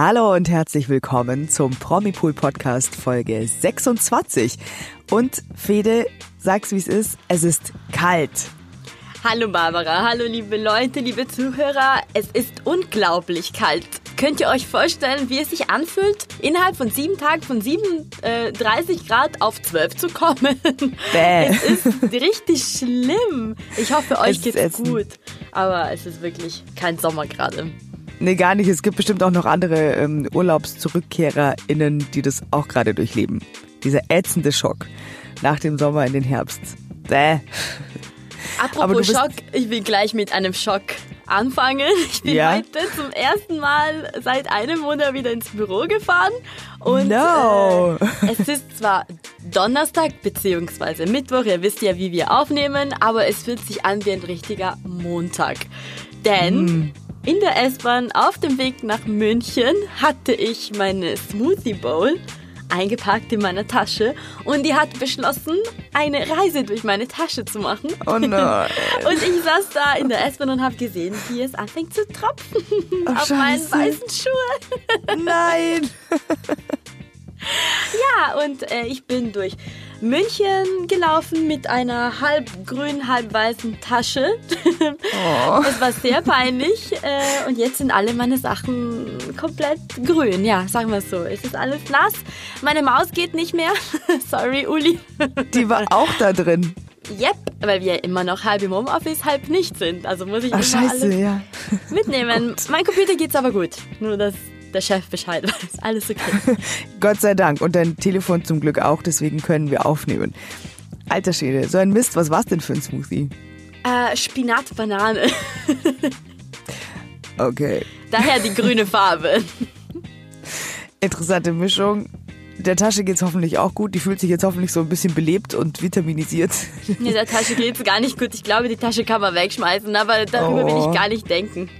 Hallo und herzlich willkommen zum Promipool Podcast Folge 26. Und Fede, sag's wie es ist, es ist kalt. Hallo Barbara, hallo liebe Leute, liebe Zuhörer. Es ist unglaublich kalt. Könnt ihr euch vorstellen, wie es sich anfühlt, innerhalb von sieben Tagen von 37 Grad auf 12 zu kommen? Bäh. Es ist richtig schlimm. Ich hoffe, euch Es geht's gut. Aber es ist wirklich kein Sommer gerade. Nee, gar nicht. Es gibt bestimmt auch noch andere ähm, UrlaubszurückkehrerInnen, die das auch gerade durchleben. Dieser ätzende Schock nach dem Sommer in den Herbst. Bäh. Apropos Schock, ich will gleich mit einem Schock anfangen. Ich bin Ja? heute zum ersten Mal seit einem Monat wieder ins Büro gefahren. Und No. äh, es ist zwar Donnerstag beziehungsweise Mittwoch, ihr wisst ja, wie wir aufnehmen, aber es fühlt sich an wie ein richtiger Montag. Denn Hm. In der S-Bahn auf dem Weg nach München hatte ich meine Smoothie Bowl eingepackt in meiner Tasche und die hat beschlossen, eine Reise durch meine Tasche zu machen. Oh nein. Und ich saß da in der S-Bahn und habe gesehen, wie es anfängt zu tropfen Ach, auf meinen Scheiße. weißen Schuhe. Nein. Ja, und äh, ich bin durch München gelaufen mit einer halb grün, halb weißen Tasche. Oh. Es war sehr peinlich äh, und jetzt sind alle meine Sachen komplett grün. Ja, sagen wir es so. Es ist alles nass. Meine Maus geht nicht mehr. Sorry, Uli. Die war auch da drin. Yep, weil wir immer noch halb im Homeoffice, halb nicht sind. Also muss ich Ach, immer scheiße, alles ja. mitnehmen. mein Computer geht's aber gut. Nur, dass der Chef Bescheid weiß. Alles okay. Gott sei Dank. Und dein Telefon zum Glück auch, deswegen können wir aufnehmen. Alter Schwede, so ein Mist, was war's denn für ein Smoothie? äh, Spinat, Banane. Okay. Daher die grüne Farbe. Interessante Mischung. Der Tasche geht's hoffentlich auch gut. Die fühlt sich jetzt hoffentlich so ein bisschen belebt und vitaminisiert. In der Tasche geht's gar nicht gut. Ich glaube, die Tasche kann man wegschmeißen, aber darüber will Oh. ich gar nicht denken.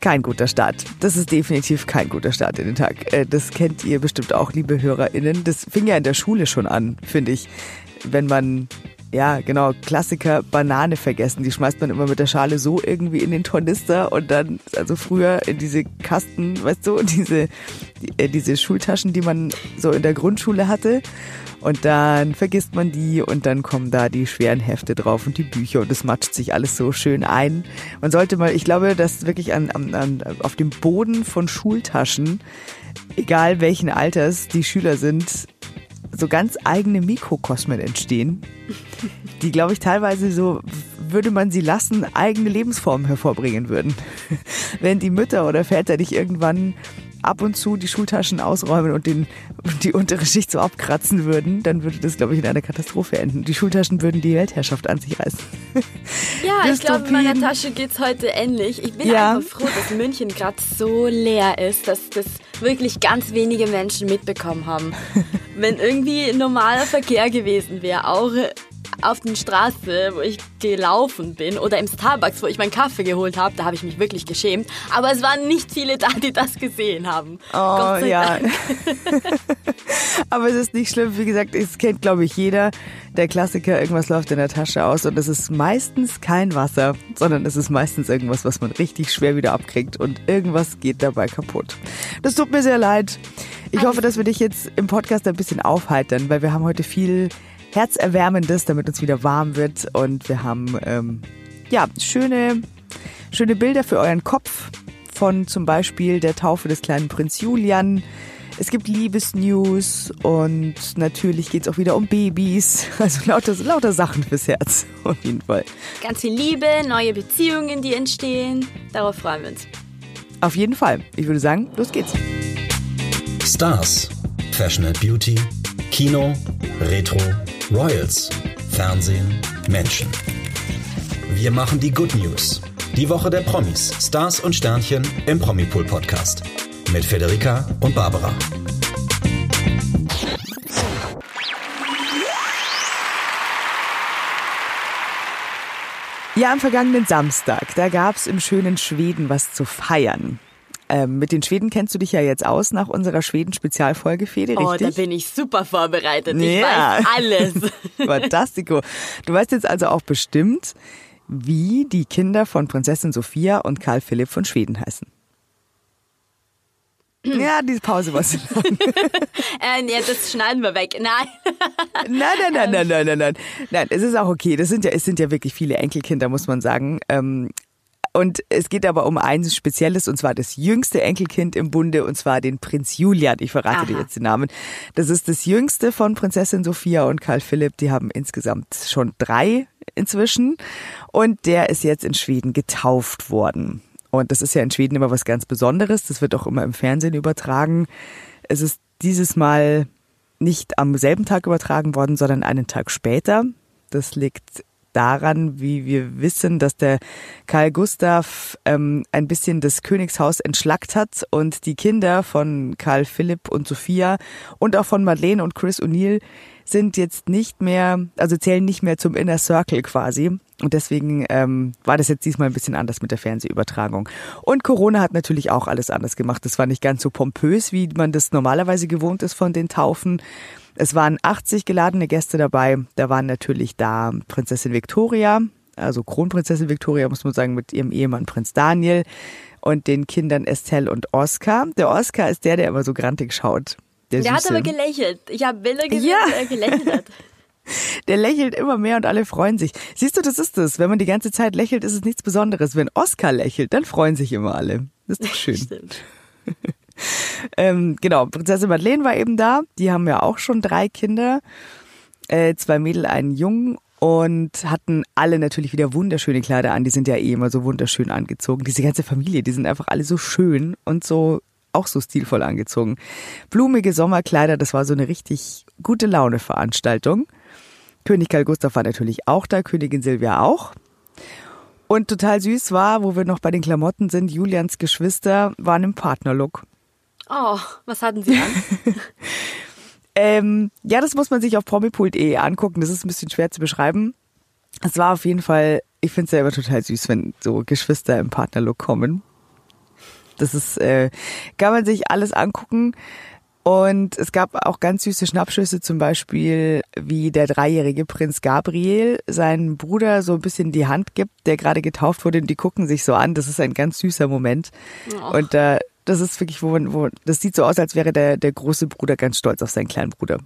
Kein guter Start. Das ist definitiv kein guter Start in den Tag. Äh, Das kennt ihr bestimmt auch, liebe HörerInnen. Das fing ja in der Schule schon an, finde ich. Wenn man, ja, genau, Klassiker, Banane vergessen. Die schmeißt man immer mit der Schale so irgendwie in den Tornister und dann, also früher in diese Kasten, weißt du, diese, die, äh, diese Schultaschen, die man so in der Grundschule hatte. Und dann vergisst man die und dann kommen da die schweren Hefte drauf und die Bücher und es matscht sich alles so schön ein. Man sollte mal, ich glaube, dass wirklich an, an, an, auf dem Boden von Schultaschen, egal welchen Alters die Schüler sind, so ganz eigene Mikrokosmen entstehen, die, glaube ich, teilweise so, würde man sie lassen, eigene Lebensformen hervorbringen würden. Wenn die Mütter oder Väter nicht irgendwann ab und zu die Schultaschen ausräumen und den, die untere Schicht so abkratzen würden, dann würde das, glaube ich, in einer Katastrophe enden. Die Schultaschen würden die Weltherrschaft an sich reißen. Ja, ich glaube, in meiner. Tasche geht's heute ähnlich. Ich bin Ja. einfach froh, dass München gerade so leer ist, dass das wirklich ganz wenige Menschen mitbekommen haben. Wenn irgendwie normaler Verkehr gewesen wäre, auch auf den Straße, wo ich gelaufen bin, oder im Starbucks, wo ich meinen Kaffee geholt habe, da habe ich mich wirklich geschämt. Aber es waren nicht viele da, die das gesehen haben. Oh, ja. Aber es ist nicht schlimm. Wie gesagt, es kennt, glaube ich, jeder. Der Klassiker, irgendwas läuft in der Tasche aus und es ist meistens kein Wasser, sondern es ist meistens irgendwas, was man richtig schwer wieder abkriegt und irgendwas geht dabei kaputt. Das tut mir sehr leid. Ich hoffe, dass wir dich jetzt im Podcast ein bisschen aufheitern, weil wir haben heute viel Herzerwärmendes, damit uns wieder warm wird und wir haben, ähm, ja, schöne, schöne Bilder für euren Kopf von zum Beispiel der Taufe des kleinen Prinz Julian. Es gibt Liebesnews und natürlich geht's auch wieder um Babys. Also lauter, lauter Sachen fürs Herz, auf jeden Fall. Ganz viel Liebe, neue Beziehungen, die entstehen. Darauf freuen wir uns. Auf jeden Fall. Ich würde sagen, los geht's. Stars, Fashion and Beauty, Kino, Retro, Royals, Fernsehen, Menschen. Wir machen die Good News. Die Woche der Promis, Stars und Sternchen im Promipool Podcast. Mit Federica und Barbara. Ja, am vergangenen Samstag, da gab's im schönen Schweden was zu feiern. Ähm, mit den Schweden kennst du dich ja jetzt aus nach unserer Schweden-Spezialfolge, Fede, Oh, richtig? da bin ich super vorbereitet. Ich Ja. weiß alles. Fantastico. Du weißt jetzt also auch bestimmt, wie die Kinder von Prinzessin Sophia und Karl Philipp von Schweden heißen. Ja, diese Pause war so lang. äh, nee, das schneiden wir weg. Nein. nein, nein, nein, nein, nein, nein, nein. Nein, es ist auch okay. Das sind ja, es sind ja wirklich viele Enkelkinder, muss man sagen. Ähm, und es geht aber um eins Spezielles, und zwar das jüngste Enkelkind im Bunde, und zwar den Prinz Julian. Ich verrate Aha. dir jetzt den Namen. Das ist das jüngste von Prinzessin Sophia und Karl Philipp. Die haben insgesamt schon drei inzwischen. Und der ist jetzt in Schweden getauft worden. Und das ist ja in Schweden immer was ganz Besonderes. Das wird auch immer im Fernsehen übertragen. Es ist dieses Mal nicht am selben Tag übertragen worden, sondern einen Tag später. Das liegt daran, wie wir wissen, dass der Karl Gustav ähm, ein bisschen das Königshaus entschlackt hat und die Kinder von Karl Philipp und Sophia und auch von Madeleine und Chris O'Neill sind jetzt nicht mehr, also zählen nicht mehr zum Inner Circle quasi. Und deswegen ähm, war das jetzt diesmal ein bisschen anders mit der Fernsehübertragung. Und Corona hat natürlich auch alles anders gemacht. Das war nicht ganz so pompös, wie man das normalerweise gewohnt ist von den Taufen. Es waren 80 geladene Gäste dabei. Da waren natürlich da Prinzessin Victoria, also Kronprinzessin Victoria, muss man sagen, mit ihrem Ehemann Prinz Daniel und den Kindern Estelle und Oscar. Der Oscar ist der, der immer so grantig schaut. Der, der hat aber gelächelt. Ich habe Bilder gesehen, ja. er gelächelt hat. Der lächelt immer mehr und alle freuen sich. Siehst du, das ist es. Wenn man die ganze Zeit lächelt, ist es nichts Besonderes. Wenn Oscar lächelt, dann freuen sich immer alle. Das ist doch schön. Stimmt. ähm, genau, Prinzessin Madeleine war eben da. Die haben ja auch schon drei Kinder. Äh, zwei Mädel, einen Jungen und hatten alle natürlich wieder wunderschöne Kleider an. Die sind ja eh immer so wunderschön angezogen. Diese ganze Familie, die sind einfach alle so schön und so auch so stilvoll angezogen. Blumige Sommerkleider, das war so eine richtig gute Laune Veranstaltung. König Karl Gustav war natürlich auch da, Königin Silvia auch. Und total süß war, wo wir noch bei den Klamotten sind, Julians Geschwister waren im Partnerlook. Oh, was hatten sie an? ähm, ja, das muss man sich auf promipult.de angucken. Das ist ein bisschen schwer zu beschreiben. Es war auf jeden Fall, ich finde es selber total süß, wenn so Geschwister im Partnerlook kommen. Das ist, äh, kann man sich alles angucken. Und es gab auch ganz süße Schnappschüsse, zum Beispiel wie der dreijährige Prinz Gabriel seinen Bruder so ein bisschen die Hand gibt, der gerade getauft wurde und die gucken sich so an. Das ist ein ganz süßer Moment. Oh. Und äh, das ist wirklich, wo, wo das sieht so aus, als wäre der, der große Bruder ganz stolz auf seinen kleinen Bruder.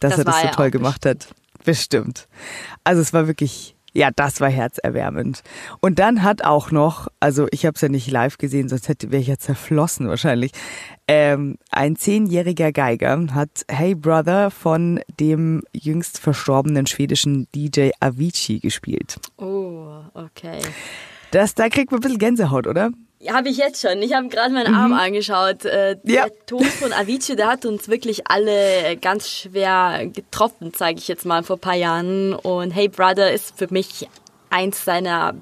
Dass das er das so toll gemacht bestimmt. hat. Bestimmt. Also es war wirklich ja, das war herzerwärmend. Und dann hat auch noch, also ich habe es ja nicht live gesehen, sonst hätte wäre ich ja zerflossen wahrscheinlich. Ähm, ein zehnjähriger Geiger hat Hey Brother von dem jüngst verstorbenen schwedischen DJ Avicii gespielt. Oh, okay. Das, da kriegt man ein bisschen Gänsehaut, oder? Habe ich jetzt schon. Ich habe gerade meinen mhm. Arm angeschaut. Äh, der ja. Tod von Avicii, der hat uns wirklich alle ganz schwer getroffen, sage ich jetzt mal, vor ein paar Jahren. Und Hey Brother ist für mich eins seiner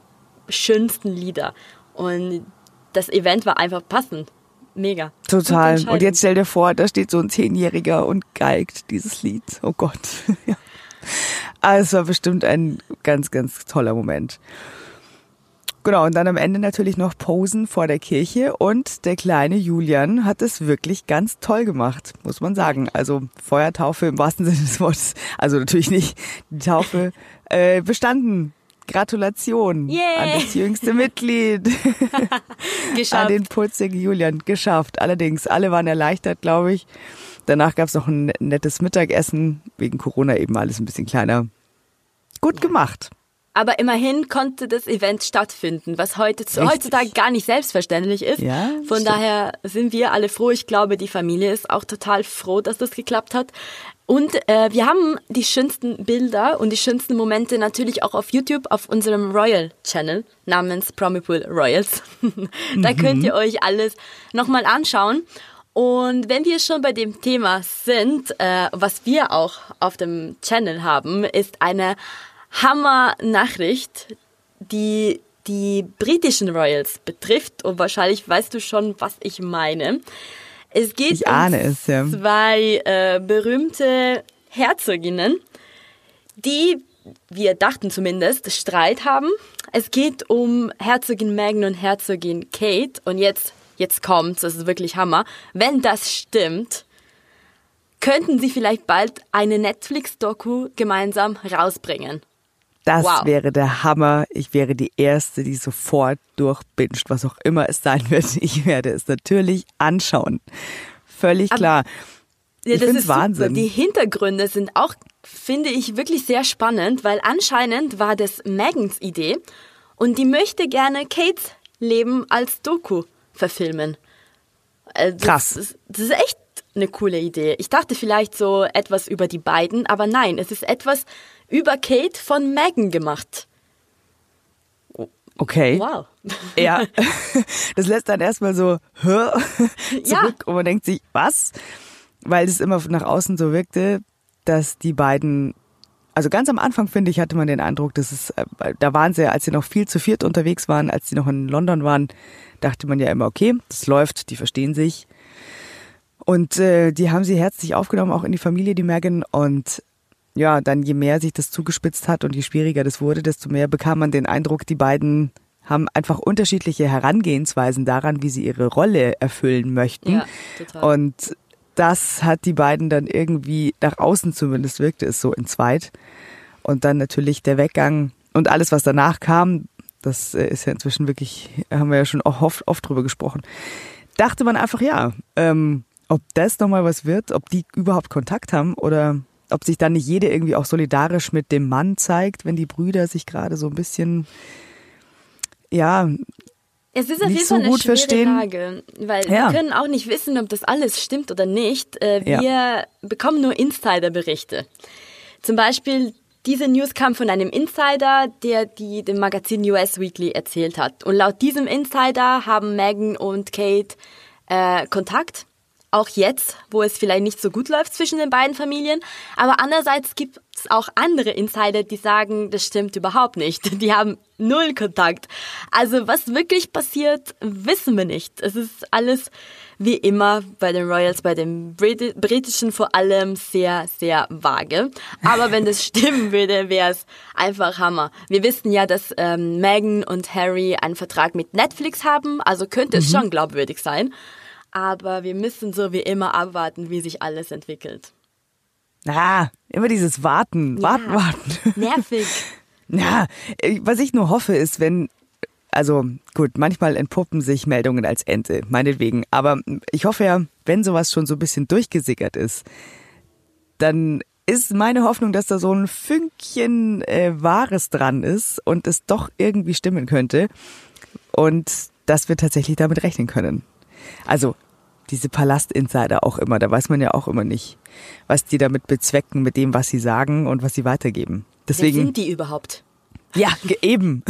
schönsten Lieder. Und das Event war einfach passend. Mega. Total. Und jetzt stell dir vor, da steht so ein Zehnjähriger und geigt dieses Lied. Oh Gott. ja. Aber es war bestimmt ein ganz, ganz toller Moment. Genau, und dann am Ende natürlich noch Posen vor der Kirche und der kleine Julian hat es wirklich ganz toll gemacht, muss man sagen. Also Feuertaufe im wahrsten Sinne des Wortes, also natürlich nicht die Taufe äh, bestanden. Gratulation yeah. an das jüngste Mitglied. geschafft. An den putzigen Julian. Geschafft. Allerdings, alle waren erleichtert, glaube ich. Danach gab es noch ein nettes Mittagessen. Wegen Corona eben alles ein bisschen kleiner. Gut gemacht. Aber immerhin konnte das Event stattfinden, was heute, heutzutage gar nicht selbstverständlich ist. Ja, Von stimmt. daher sind wir alle froh. Ich glaube, die Familie ist auch total froh, dass das geklappt hat. Und äh, wir haben die schönsten Bilder und die schönsten Momente natürlich auch auf YouTube auf unserem Royal Channel namens Promipool Royals. da mhm. könnt ihr euch alles nochmal anschauen. Und wenn wir schon bei dem Thema sind, äh, was wir auch auf dem Channel haben, ist eine Hammer-Nachricht, die die britischen Royals betrifft. Und wahrscheinlich weißt du schon, was ich meine. Es geht ich um es, ja. zwei äh, berühmte Herzoginnen, die, wir dachten zumindest, Streit haben. Es geht um Herzogin Meghan und Herzogin Kate. Und jetzt, jetzt kommt's, das ist wirklich Hammer. Wenn das stimmt, könnten sie vielleicht bald eine Netflix-Doku gemeinsam rausbringen. Das Wow. wäre der Hammer. Ich wäre die Erste, die sofort durchbinscht, was auch immer es sein wird. Ich werde es natürlich anschauen. Völlig klar. Ja, ich das finde ist es Wahnsinn. Super. Die Hintergründe sind auch, finde ich, wirklich sehr spannend, weil anscheinend war das Megans Idee und die möchte gerne Kates Leben als Doku verfilmen. Das Krass. Ist, das ist echt eine coole Idee. Ich dachte vielleicht so etwas über die beiden, aber nein, es ist etwas über Kate von Megan gemacht. Okay. Wow. Ja, das lässt dann erstmal so hä, zurück Ja. und man denkt sich, was? Weil es immer nach außen so wirkte, dass die beiden, also ganz am Anfang finde ich, hatte man den Eindruck, dass es, äh, da waren sie, als sie noch viel zu viert unterwegs waren, als sie noch in London waren, dachte man ja immer, okay, das läuft, die verstehen sich. Und äh, die haben sie herzlich aufgenommen, auch in die Familie, die Megan. Und ja, dann je mehr sich das zugespitzt hat und je schwieriger das wurde, desto mehr bekam man den Eindruck, die beiden haben einfach unterschiedliche Herangehensweisen daran, wie sie ihre Rolle erfüllen möchten. Ja, total. Und das hat die beiden dann irgendwie, nach außen zumindest wirkte es so in zweit. Und dann natürlich der Weggang und alles, was danach kam, das äh, ist ja inzwischen wirklich, haben wir ja schon oft, oft drüber gesprochen. Dachte man einfach, ja, ähm, ob das nochmal was wird, ob die überhaupt Kontakt haben oder ob sich dann nicht jede irgendwie auch solidarisch mit dem Mann zeigt, wenn die Brüder sich gerade so ein bisschen, ja, Es ist auf nicht jeden so Fall eine gut schwere verstehen. Lage, weil Ja. wir können auch nicht wissen, ob das alles stimmt oder nicht. Äh, Ja. Wir bekommen nur Insiderberichte. Zum Beispiel diese News kam von einem Insider, der die dem Magazin US Weekly erzählt hat. Und laut diesem Insider haben Meghan und Kate äh, Kontakt. Auch jetzt, wo es vielleicht nicht so gut läuft zwischen den beiden Familien. Aber andererseits gibt es auch andere Insider, die sagen, das stimmt überhaupt nicht. Die haben null Kontakt. Also was wirklich passiert, wissen wir nicht. Es ist alles wie immer bei den Royals, bei den Briti britischen vor allem sehr, sehr vage. Aber wenn das stimmen würde, wäre es einfach Hammer. Wir wissen ja, dass ähm, Meghan und Harry einen Vertrag mit Netflix haben, also könnte es schon glaubwürdig sein. Aber wir müssen so wie immer abwarten, wie sich alles entwickelt. na, immer dieses Warten, warten, Ja. warten. Nervig. Ja, äh, was ich nur hoffe ist, wenn, also gut, manchmal entpuppen sich Meldungen als Ente, meinetwegen. Aber ich hoffe ja, wenn sowas schon so ein bisschen durchgesickert ist, dann ist meine Hoffnung, dass da so ein Fünkchen äh, Wahres dran ist und es doch irgendwie stimmen könnte und dass wir tatsächlich damit rechnen können. Also diese Palast-Insider auch immer, da weiß man ja auch immer nicht, was die damit bezwecken mit dem, was sie sagen und was sie weitergeben. Deswegen Wer sind die überhaupt? ja, eben.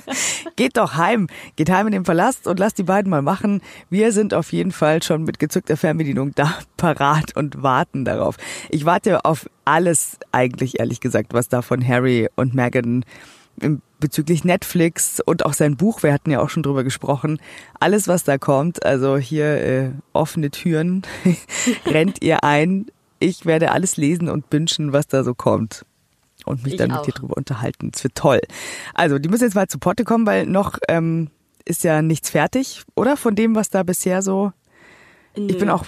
Geht doch heim. Geht heim in den Palast und lasst die beiden mal machen. Wir sind auf jeden Fall schon mit gezückter Fernbedienung da parat und warten darauf. Ich warte auf alles eigentlich, ehrlich gesagt, was da von Harry und Meghan bezüglich Netflix und auch sein Buch, wir hatten ja auch schon drüber gesprochen, alles, was da kommt, also hier äh, offene Türen, rennt ihr ein. Ich werde alles lesen und wünschen, was da so kommt und mich Ich dann auch. mit dir drüber unterhalten. Das wird toll. Also, die müssen jetzt mal zu Potte kommen, weil noch ähm, ist ja nichts fertig, oder? Von dem, was da bisher so. Ich bin Nö. auch,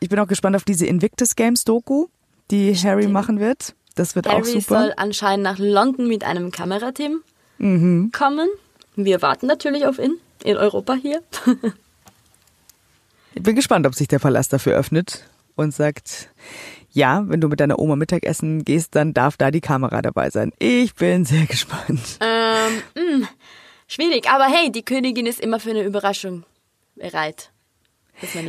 ich bin auch gespannt auf diese Invictus Games Doku, die Harry machen wird. Das wird auch Harry super. soll anscheinend nach London mit einem Kamerateam Mhm. kommen. Wir warten natürlich auf ihn in Europa hier. Ich bin gespannt, ob sich der Palast dafür öffnet und sagt, ja, wenn du mit deiner Oma Mittagessen gehst, dann darf da die Kamera dabei sein. Ich bin sehr gespannt. ähm, mh, schwierig, aber hey, die Königin ist immer für eine Überraschung bereit.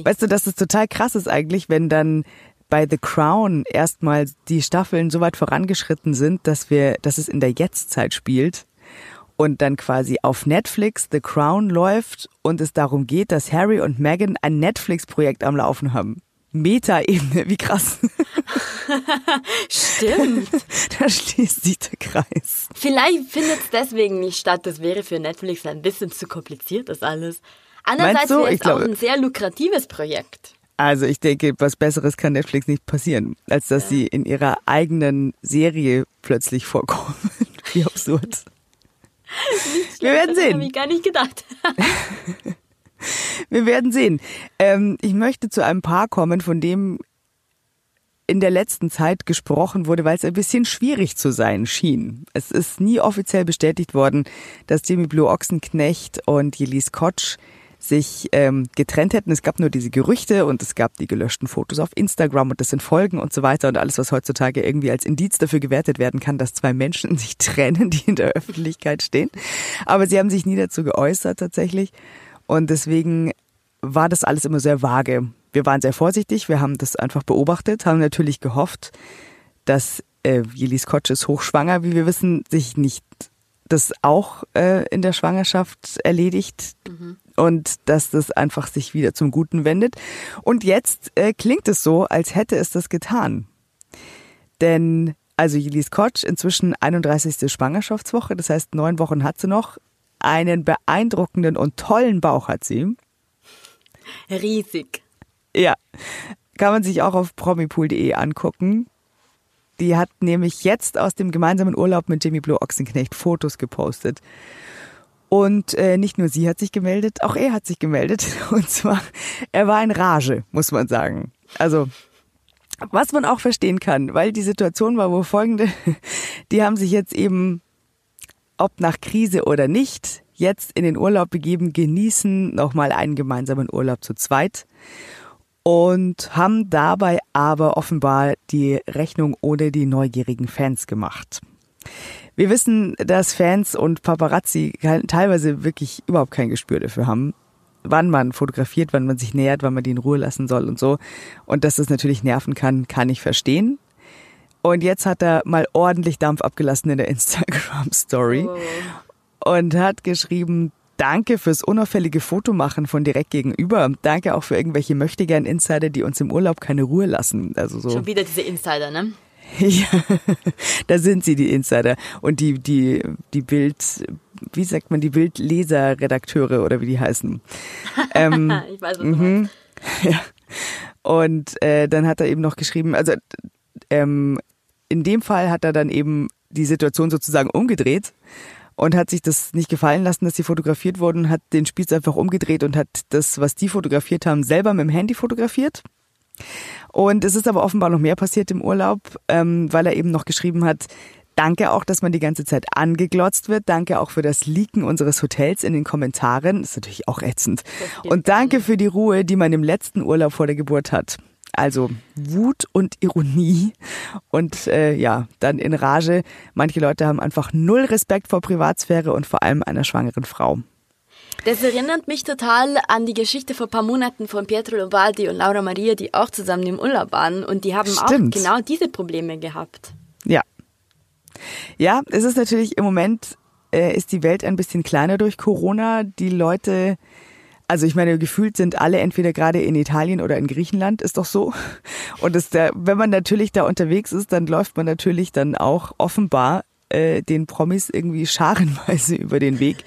Weißt du, dass es total krass ist eigentlich, wenn dann bei The Crown erstmal die Staffeln so weit vorangeschritten sind, dass wir, dass es in der Jetztzeit spielt und dann quasi auf Netflix The Crown läuft und es darum geht, dass Harry und Meghan ein Netflix-Projekt am Laufen haben. Meta-Ebene, wie krass. Stimmt. da schließt sich der Kreis. Vielleicht findet es deswegen nicht statt. Das wäre für Netflix ein bisschen zu kompliziert, das alles. Andererseits wäre es auch ein sehr lukratives Projekt. Also ich denke, was Besseres kann Netflix nicht passieren, als dass sie in ihrer eigenen Serie plötzlich vorkommen. Wie absurd. Wir werden Das habe sehen. ich gar nicht gedacht. Wir werden sehen. Ähm, ich möchte zu einem Paar kommen, von dem in der letzten Zeit gesprochen wurde, weil es ein bisschen schwierig zu sein schien. Es ist nie offiziell bestätigt worden, dass Jimmy Blue Ochsenknecht und Jelis Kotsch sich ähm, getrennt hätten. Es gab nur diese Gerüchte und es gab die gelöschten Fotos auf Instagram und das sind Folgen und so weiter und alles, was heutzutage irgendwie als Indiz dafür gewertet werden kann, dass zwei Menschen sich trennen, die in der Öffentlichkeit stehen. Aber sie haben sich nie dazu geäußert tatsächlich und deswegen war das alles immer sehr vage. Wir waren sehr vorsichtig, wir haben das einfach beobachtet, haben natürlich gehofft, dass äh, Jelis Kotsch ist hochschwanger, wie wir wissen, sich nicht das auch äh, in der Schwangerschaft erledigt mhm. Und dass das einfach sich wieder zum Guten wendet. Und jetzt äh, klingt es so, als hätte es das getan. Denn also Jelis Kotsch, inzwischen 31. Schwangerschaftswoche, das heißt neun Wochen hat sie noch. Einen beeindruckenden und tollen Bauch hat sie. Riesig. Ja, kann man sich auch auf promipool.de angucken. Die hat nämlich jetzt aus dem gemeinsamen Urlaub mit Jimmy Blue Ochsenknecht Fotos gepostet. Und äh, nicht nur sie hat sich gemeldet, auch er hat sich gemeldet. Und zwar, er war in Rage, muss man sagen. Also, was man auch verstehen kann, weil die Situation war wohl folgende. Die haben sich jetzt eben, ob nach Krise oder nicht, jetzt in den Urlaub begeben, genießen nochmal einen gemeinsamen Urlaub zu zweit und haben dabei aber offenbar die Rechnung ohne die neugierigen Fans gemacht. Wir wissen, dass Fans und Paparazzi teilweise wirklich überhaupt kein Gespür dafür haben, wann man fotografiert, wann man sich nähert, wann man die in Ruhe lassen soll und so. Und dass das natürlich nerven kann, kann ich verstehen. Und jetzt hat er mal ordentlich Dampf abgelassen in der Instagram Story oh. und hat geschrieben, Danke fürs unauffällige Fotomachen von direkt gegenüber. Danke auch für irgendwelche möchtegern Insider, die uns im Urlaub keine Ruhe lassen. Also so. Schon wieder diese Insider, ne? Ja, da sind sie, die Insider. Und die, die, die Bild, wie sagt man, die Bildleser-Redakteure oder wie die heißen. Ähm, ich weiß, was du meinst. Ja. Und äh, dann hat er eben noch geschrieben, also ähm, in dem Fall hat er dann eben die Situation sozusagen umgedreht und hat sich das nicht gefallen lassen, dass sie fotografiert wurden, hat den Spieß einfach umgedreht und hat das, was die fotografiert haben, selber mit dem Handy fotografiert. Und es ist aber offenbar noch mehr passiert im Urlaub, ähm, weil er eben noch geschrieben hat, Danke auch, dass man die ganze Zeit angeglotzt wird. Danke auch für das Leaken unseres Hotels in den Kommentaren. Das ist natürlich auch ätzend. Und danke für die Ruhe, die man im letzten Urlaub vor der Geburt hat. Also Wut und Ironie und äh, ja, dann in Rage. Manche Leute haben einfach null Respekt vor Privatsphäre und vor allem einer schwangeren Frau. Das erinnert mich total an die Geschichte vor ein paar Monaten von Pietro Lombardi und Laura Maria, die auch zusammen im Urlaub waren und die haben Stimmt. auch genau diese Probleme gehabt. Ja. Ja, es ist natürlich im Moment äh, ist die Welt ein bisschen kleiner durch Corona. Die Leute also ich meine, gefühlt sind alle entweder gerade in Italien oder in Griechenland, ist doch so. Und das, der, wenn man natürlich da unterwegs ist, dann läuft man natürlich dann auch offenbar äh, den Promis irgendwie scharenweise über den Weg.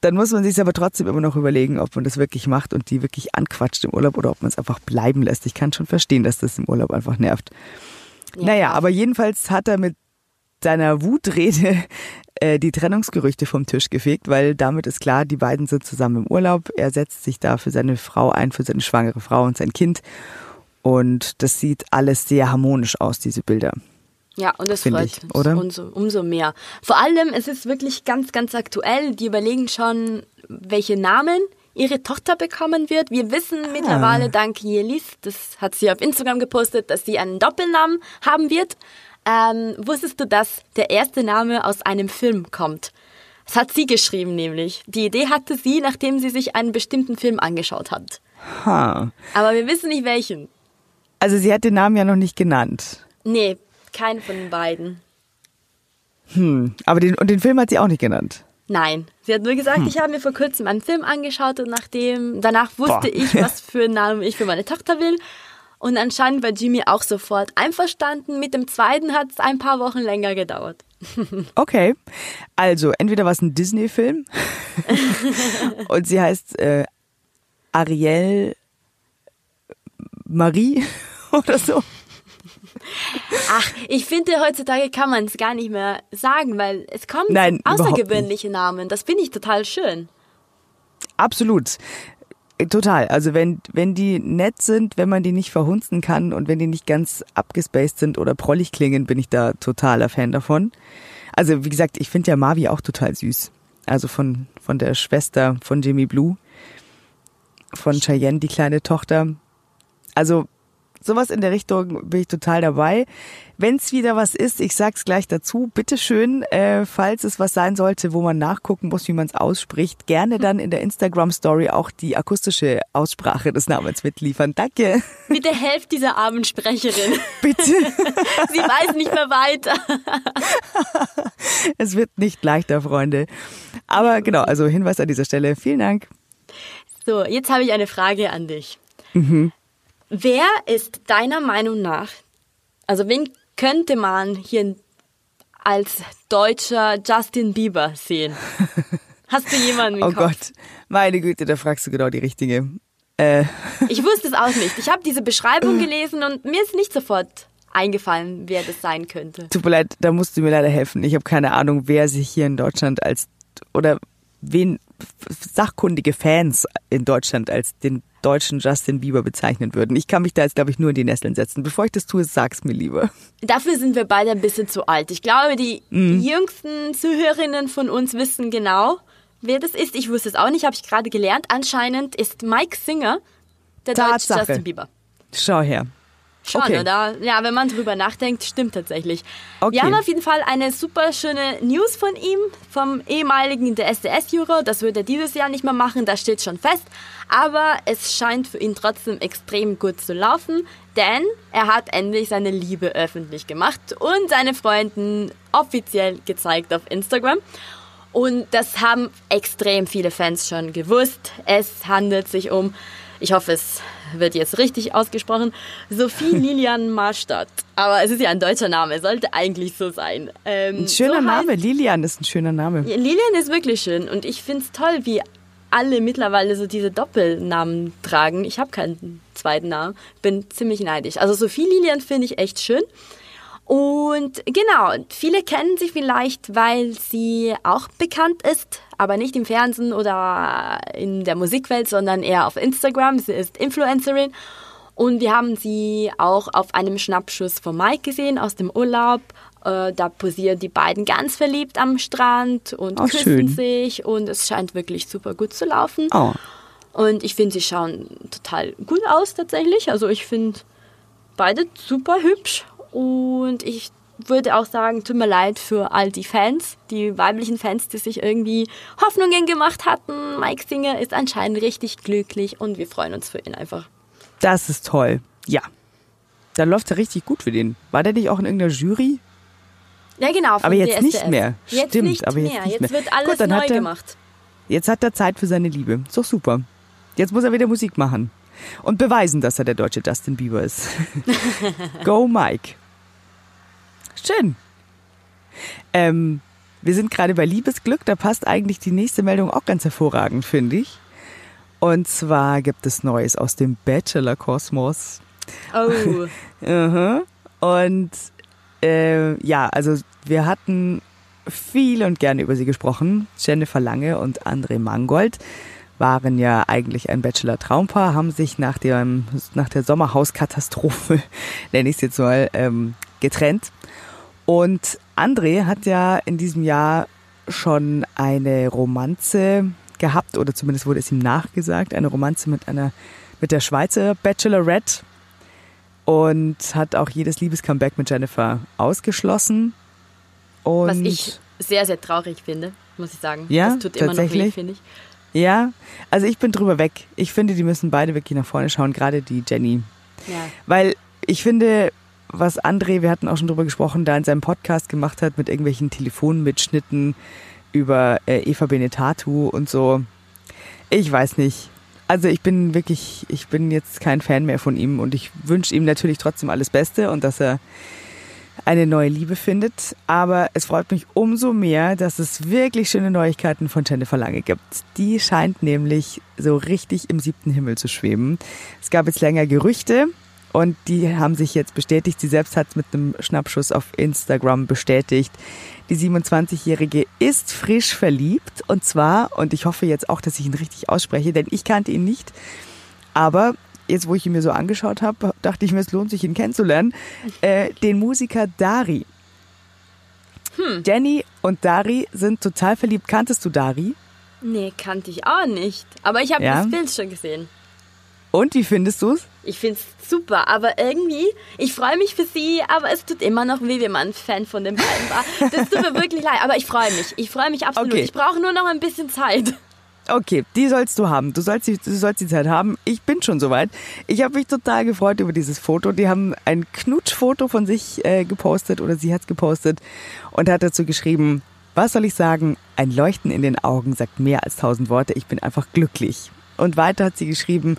Dann muss man sich aber trotzdem immer noch überlegen, ob man das wirklich macht und die wirklich anquatscht im Urlaub oder ob man es einfach bleiben lässt. Ich kann schon verstehen, dass das im Urlaub einfach nervt. Ja. Naja, aber jedenfalls hat er mit seiner Wutrede äh, die Trennungsgerüchte vom Tisch gefegt, weil damit ist klar, die beiden sind zusammen im Urlaub. Er setzt sich da für seine Frau ein, für seine schwangere Frau und sein Kind. Und das sieht alles sehr harmonisch aus, diese Bilder. Ja, und das freut ich, uns oder? Umso, umso mehr. Vor allem, es ist wirklich ganz, ganz aktuell. Die überlegen schon, welche Namen ihre Tochter bekommen wird. Wir wissen ah. mittlerweile dank Jelis, das hat sie auf Instagram gepostet, dass sie einen Doppelnamen haben wird. Ähm, wusstest du, dass der erste Name aus einem Film kommt? Das hat sie geschrieben nämlich. Die Idee hatte sie, nachdem sie sich einen bestimmten Film angeschaut hat. Ha. Aber wir wissen nicht welchen. Also sie hat den Namen ja noch nicht genannt. Nee, keinen von den beiden. Hm, aber den, und den Film hat sie auch nicht genannt. Nein, sie hat nur gesagt, hm. ich habe mir vor kurzem einen Film angeschaut und nachdem, danach wusste Boah. ich, was für einen Namen ich für meine Tochter will und anscheinend war Jimmy auch sofort einverstanden. Mit dem zweiten hat es ein paar Wochen länger gedauert. Okay, also entweder war es ein Disney-Film und sie heißt äh, Ariel Marie oder so. Ach, ich finde, heutzutage kann man es gar nicht mehr sagen, weil es kommen Nein, außergewöhnliche Namen. Das finde ich total schön. Absolut Total. Also wenn, wenn die nett sind, wenn man die nicht verhunzen kann und wenn die nicht ganz abgespaced sind oder prollig klingen, bin ich da totaler Fan davon. Also wie gesagt, ich finde ja Marvi auch total süß. Also von, von der Schwester von Jimmy Blue, von Cheyenne, die kleine Tochter. Also sowas in der Richtung bin ich total dabei. Wenn es wieder was ist, ich sag's gleich dazu, bitteschön, äh, falls es was sein sollte, wo man nachgucken muss, wie man es ausspricht, gerne dann in der Instagram-Story auch die akustische Aussprache des Namens mitliefern. Danke. Bitte helft dieser armen Sprecherin. Bitte. Sie weiß nicht mehr weiter. es wird nicht leichter, Freunde. Aber genau, also Hinweis an dieser Stelle. Vielen Dank. So, jetzt habe ich eine Frage an dich. Mhm. Wer ist deiner Meinung nach, also wen könnte man hier als deutscher Justin Bieber sehen? Hast du jemanden Oh? Gott, meine Güte, da fragst du genau die Richtige. Äh, Ich wusste es auch nicht. Ich habe diese Beschreibung gelesen und mir ist nicht sofort eingefallen, wer das sein könnte. tut mir leid, da musst du mir leider helfen. Ich habe keine Ahnung, wer sich hier in Deutschland als oder wen sachkundige Fans in Deutschland als den deutschen Justin Bieber bezeichnen würden. Ich kann mich da jetzt, glaube ich, nur in die Nesseln setzen. Bevor ich das tue, sag's mir lieber. Dafür sind wir beide ein bisschen zu alt. Ich glaube, die jüngsten Zuhörerinnen von uns wissen genau, wer das ist. Ich wusste es auch nicht, habe ich gerade gelernt. Anscheinend ist Mike Singer der deutsche Tatsache. Justin Bieber. Schau her. Schon, Okay. oder? Ja, wenn man drüber nachdenkt, stimmt tatsächlich. Okay. Wir haben auf jeden Fall eine super schöne News von ihm, vom ehemaligen der SDS-Juror. Das wird er dieses Jahr nicht mehr machen, das steht schon fest. Aber es scheint für ihn trotzdem extrem gut zu laufen, denn er hat endlich seine Liebe öffentlich gemacht und seine Freunden offiziell gezeigt auf Instagram. Und das haben extrem viele Fans schon gewusst. Es handelt sich um, ich hoffe, es wird jetzt richtig ausgesprochen, Sophie Lilian Marstadt. Aber es ist ja ein deutscher Name, sollte eigentlich so sein. Ähm, Ein schöner so Name. heißt- Lilian ist ein schöner Name. Lilian ist wirklich schön und ich finde es toll, wie alle mittlerweile so diese Doppelnamen tragen. Ich habe keinen zweiten Namen, bin ziemlich neidisch. Also Sophie Lilian finde ich echt schön. Und genau, viele kennen sie vielleicht, weil sie auch bekannt ist, aber nicht im Fernsehen oder in der Musikwelt, sondern eher auf Instagram. Sie ist Influencerin und wir haben sie auch auf einem Schnappschuss von Mike gesehen aus dem Urlaub. Äh, da posieren die beiden ganz verliebt am Strand und Oh, küssen schön. sich und es scheint wirklich super gut zu laufen. Oh. Und ich finde, sie schauen total gut aus tatsächlich. Also ich finde beide super hübsch und ich würde auch sagen, tut mir leid für all die Fans, die weiblichen Fans, die sich irgendwie Hoffnungen gemacht hatten. Mike Singer ist anscheinend richtig glücklich und wir freuen uns für ihn einfach. Das ist toll. Ja. Dann läuft er richtig gut für den. War der nicht auch in irgendeiner Jury? Ja, genau. Aber jetzt DSDS. nicht mehr. Jetzt Stimmt, nicht aber jetzt mehr. nicht jetzt mehr. wird alles Gut, dann neu hat er- gemacht. Jetzt hat er Zeit für seine Liebe. Ist doch super. Jetzt muss er wieder Musik machen. Und beweisen, dass er der deutsche Justin Bieber ist. Go Mike. Schön. Ähm, wir sind gerade bei Liebesglück. Da passt eigentlich die nächste Meldung auch ganz hervorragend, finde ich. Und zwar gibt es Neues aus dem Bachelor-Kosmos. Oh, Aha. Und äh, ja, also wir hatten viel und gerne über sie gesprochen. Jennifer Lange und André Mangold waren ja eigentlich ein Bachelor-Traumpaar, haben sich nach, dem, nach der Sommerhauskatastrophe, nenne ich es jetzt mal, ähm, getrennt. Und André hat ja in diesem Jahr schon eine Romanze gehabt, oder zumindest wurde es ihm nachgesagt, eine Romanze mit einer mit der Schweizer Bachelorette und hat auch jedes Liebescomeback mit Jennifer ausgeschlossen. Und was ich sehr, sehr traurig finde, muss ich sagen. Ja, das tut immer noch weh, finde ich. ja, also ich bin drüber weg. Ich finde, die müssen beide wirklich nach vorne schauen, gerade die Jenny. Ja. Weil ich finde, was André, wir hatten auch schon drüber gesprochen, da in seinem Podcast gemacht hat mit irgendwelchen Telefonmitschnitten über äh, Eva Benetatu und so. Ich weiß nicht. Also ich bin wirklich, ich bin jetzt kein Fan mehr von ihm und ich wünsche ihm natürlich trotzdem alles Beste und dass er eine neue Liebe findet. Aber es freut mich umso mehr, dass es wirklich schöne Neuigkeiten von Jennifer Lange gibt. Die scheint nämlich so richtig im siebten Himmel zu schweben. Es gab jetzt länger Gerüchte, Und die haben sich jetzt bestätigt. Sie selbst hat es mit einem Schnappschuss auf Instagram bestätigt. Die 27-Jährige ist frisch verliebt. Und zwar, und ich hoffe jetzt auch, dass ich ihn richtig ausspreche, denn ich kannte ihn nicht. Aber jetzt, wo ich ihn mir so angeschaut habe, dachte ich mir, es lohnt sich, ihn kennenzulernen. Äh, den Musiker Dari. Hm. Jenny und Dari sind total verliebt. Kanntest du Dari? Nee, kannte ich auch nicht. Aber ich habe ja. das Bild schon gesehen. Und wie findest du es? Ich finde es super, aber irgendwie, ich freue mich für sie, aber es tut immer noch weh, wenn man ein Fan von den beiden war. Das tut mir wirklich leid, aber ich freue mich. Ich freue mich absolut. Okay. Ich brauche nur noch ein bisschen Zeit. Okay, die sollst du haben. Du sollst, die, du sollst die Zeit haben. Ich bin schon soweit. Ich habe mich total gefreut über dieses Foto. Die haben ein Knutschfoto von sich äh, gepostet oder sie hat es gepostet und hat dazu geschrieben, was soll ich sagen? Ein Leuchten in den Augen sagt mehr als tausend Worte. Ich bin einfach glücklich. Und weiter hat sie geschrieben,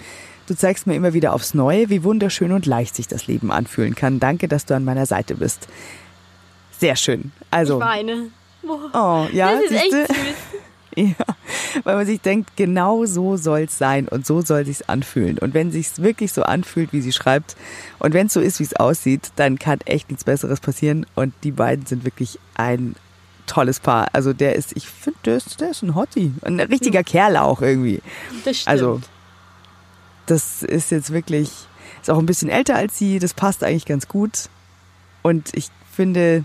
Du zeigst mir immer wieder aufs Neue, wie wunderschön und leicht sich das Leben anfühlen kann. Danke, dass du an meiner Seite bist. Sehr schön. Also. Ich weine. Oh, ja. Das ist echt süß. Ja, weil man sich denkt, genau so soll es sein und so soll sich's anfühlen. Und wenn sich's wirklich so anfühlt, wie sie schreibt, und wenn es so ist, wie es aussieht, dann kann echt nichts Besseres passieren. Und die beiden sind wirklich ein tolles Paar. Also der ist, ich finde, der ist, der ist ein Hottie, ein richtiger Kerl auch irgendwie. Das stimmt. Also das ist jetzt wirklich, ist auch ein bisschen älter als sie, das passt eigentlich ganz gut. Und ich finde,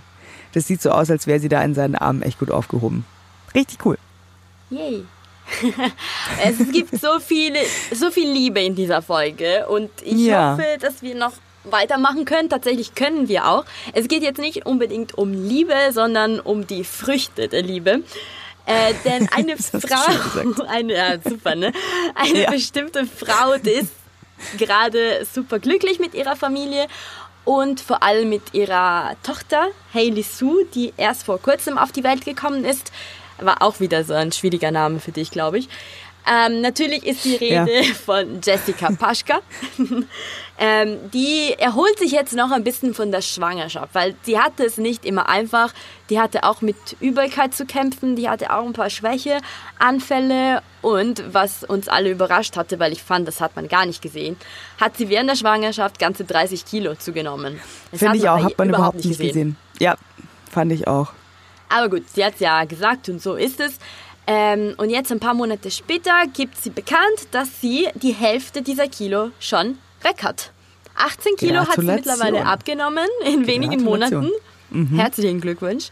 das sieht so aus, als wäre sie da in seinen Armen echt gut aufgehoben. Richtig cool. Yay. es gibt so viele, so viel Liebe in dieser Folge und ich ja. hoffe, dass wir noch weitermachen können. Tatsächlich können wir auch. Es geht jetzt nicht unbedingt um Liebe, sondern um die Früchte der Liebe. Äh, denn eine Frau, eine, ja, super, ne? Eine ja. bestimmte Frau, die ist gerade super glücklich mit ihrer Familie und vor allem mit ihrer Tochter Hailey Sue, die erst vor kurzem auf die Welt gekommen ist. War auch wieder so ein schwieriger Name für dich, glaube ich. Ähm, natürlich ist die Rede ja. von Jessica Paschka. ähm, die erholt sich jetzt noch ein bisschen von der Schwangerschaft, weil sie hatte es nicht immer einfach. Die hatte auch mit Übelkeit zu kämpfen, die hatte auch ein paar Schwächeanfälle und was uns alle überrascht hatte, weil ich fand, das hat man gar nicht gesehen, hat sie während der Schwangerschaft ganze 30 Kilo zugenommen. Finde ich auch, hat man überhaupt nicht gesehen. gesehen. Ja, fand ich auch. Aber gut, sie hat es ja gesagt und so ist es. Ähm, und jetzt ein paar Monate später gibt sie bekannt, dass sie die Hälfte dieser Kilo schon weg hat. 18 Kilo hat sie mittlerweile abgenommen in wenigen Monaten. Mhm. Herzlichen Glückwunsch.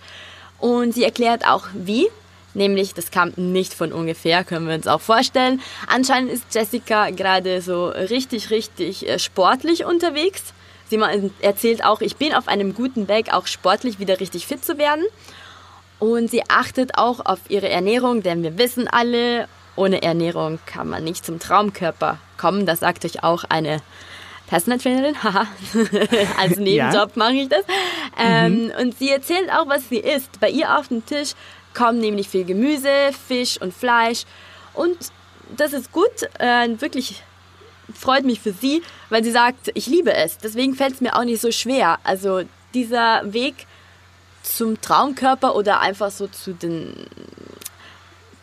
Und sie erklärt auch wie. Nämlich, das kam nicht von ungefähr, können wir uns auch vorstellen. Anscheinend ist Jessica gerade so richtig, richtig äh, sportlich unterwegs. Sie erzählt auch, ich bin auf einem guten Weg, auch sportlich wieder richtig fit zu werden. Und sie achtet auch auf ihre Ernährung, denn wir wissen alle, ohne Ernährung kann man nicht zum Traumkörper kommen. Das sagt euch auch eine Personal Trainerin. Haha, als Nebenjob ja. mache ich das. Ähm, mhm. Und sie erzählt auch, was sie isst. Bei ihr auf dem Tisch kommen nämlich viel Gemüse, Fisch und Fleisch. Und das ist gut, äh, wirklich freut mich für sie, weil sie sagt, ich liebe es. Deswegen fällt es mir auch nicht so schwer. Also dieser Weg zum Traumkörper oder einfach so zu den